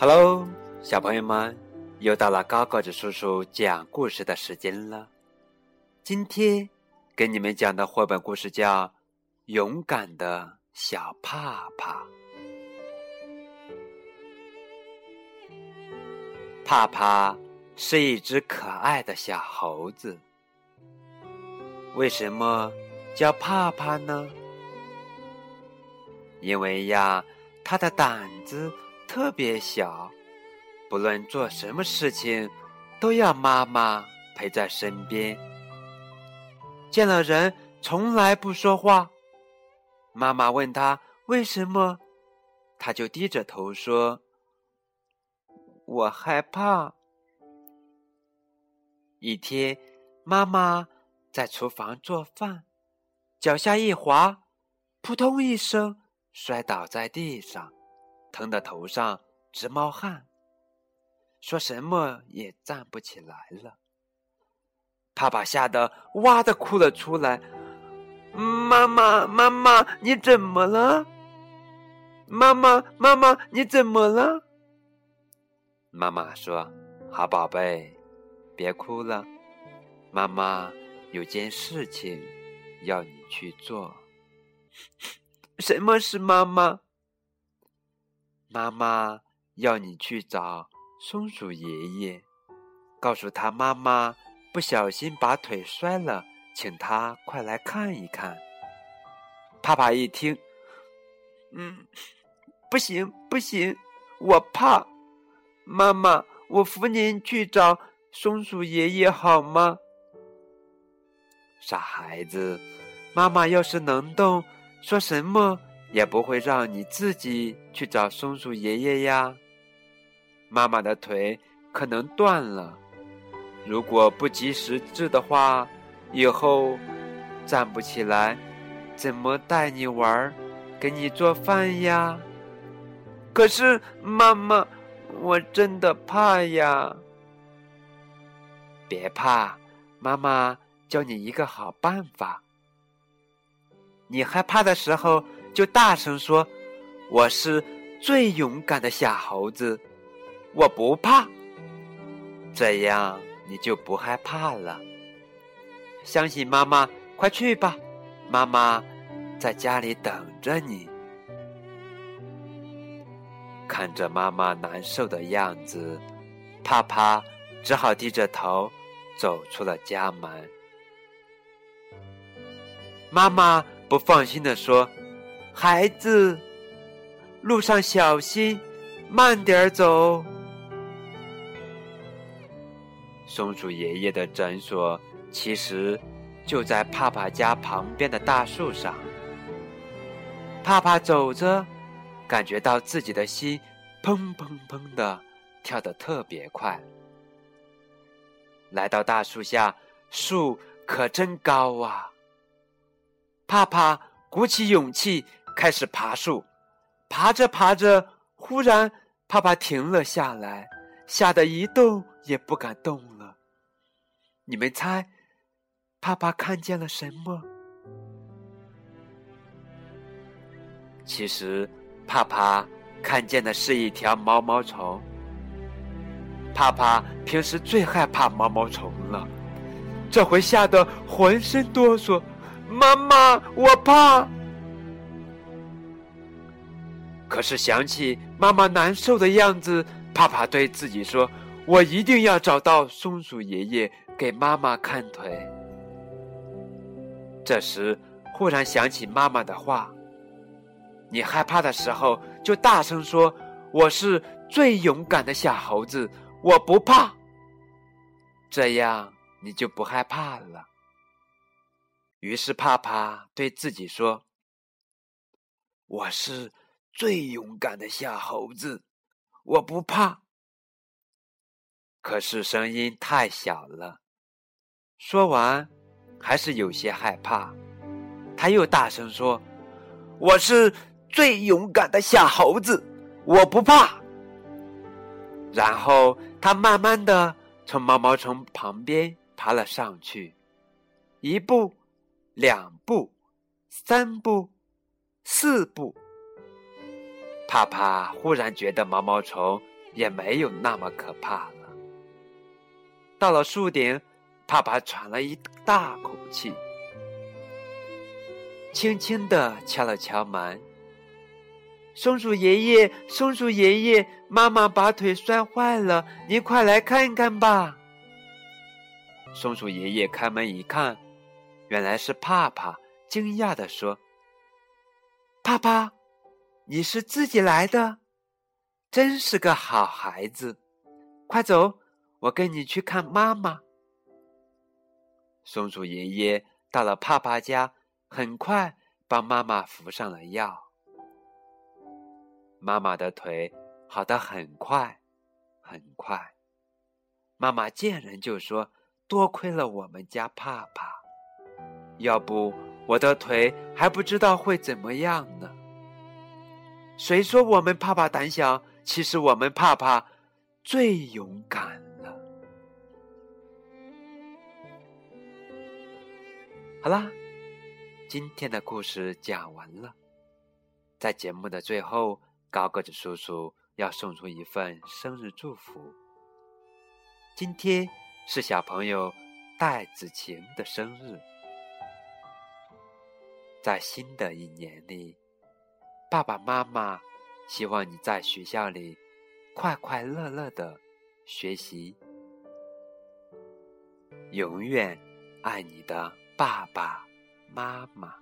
Hello，小朋友们，又到了高个子叔叔讲故事的时间了。今天给你们讲的绘本故事叫《勇敢的小帕帕》。帕帕是一只可爱的小猴子。为什么叫帕帕呢？因为呀，它的胆子。特别小，不论做什么事情，都要妈妈陪在身边。见了人从来不说话，妈妈问他为什么，他就低着头说：“我害怕。”一天，妈妈在厨房做饭，脚下一滑，扑通一声摔倒在地上。疼得头上直冒汗，说什么也站不起来了。爸爸吓得哇的哭了出来：“妈妈，妈妈，你怎么了？妈妈，妈妈，你怎么了？”妈妈说：“好宝贝，别哭了，妈妈有件事情要你去做。什么事，妈妈？”妈妈要你去找松鼠爷爷，告诉他妈妈不小心把腿摔了，请他快来看一看。帕帕一听，嗯，不行不行，我怕。妈妈，我扶您去找松鼠爷爷好吗？傻孩子，妈妈要是能动，说什么？也不会让你自己去找松鼠爷爷呀。妈妈的腿可能断了，如果不及时治的话，以后站不起来，怎么带你玩、给你做饭呀？可是妈妈，我真的怕呀。别怕，妈妈教你一个好办法。你害怕的时候。就大声说：“我是最勇敢的小猴子，我不怕。”这样你就不害怕了。相信妈妈，快去吧，妈妈在家里等着你。看着妈妈难受的样子，帕帕只好低着头走出了家门。妈妈不放心的说。孩子，路上小心，慢点走。松鼠爷爷的诊所其实就在帕帕家旁边的大树上。帕帕走着，感觉到自己的心砰砰砰的跳得特别快。来到大树下，树可真高啊！帕帕鼓起勇气。开始爬树，爬着爬着，忽然帕帕停了下来，吓得一动也不敢动了。你们猜，帕帕看见了什么？其实，帕帕看见的是一条毛毛虫。帕帕平时最害怕毛毛虫了，这回吓得浑身哆嗦。妈妈，我怕。可是想起妈妈难受的样子，帕帕对自己说：“我一定要找到松鼠爷爷，给妈妈看腿。”这时，忽然想起妈妈的话：“你害怕的时候，就大声说，我是最勇敢的小猴子，我不怕。这样你就不害怕了。”于是，帕帕对自己说：“我是。”最勇敢的小猴子，我不怕。可是声音太小了，说完还是有些害怕。他又大声说：“我是最勇敢的小猴子，我不怕。”然后他慢慢的从毛毛虫旁边爬了上去，一步，两步，三步，四步。帕帕忽然觉得毛毛虫也没有那么可怕了。到了树顶，爸爸喘了一大口气，轻轻的敲了敲门：“松鼠爷爷，松鼠爷爷，妈妈把腿摔坏了，您快来看看吧。”松鼠爷爷开门一看，原来是帕帕，惊讶地说：“帕帕，你是自己来的，真是个好孩子。快走，我跟你去看妈妈。”松鼠爷爷到了帕帕家，很快帮妈妈服上了药。妈妈的腿好的很快，很快。妈妈见人就说。多亏了我们家帕帕，要不我的腿还不知道会怎么样呢。谁说我们帕帕胆小？其实我们帕帕最勇敢了。好啦，今天的故事讲完了。在节目的最后，高个子叔叔要送出一份生日祝福。今天。是小朋友戴子晴的生日，在新的一年里，爸爸妈妈希望你在学校里快快乐乐的学习，永远爱你的爸爸妈妈。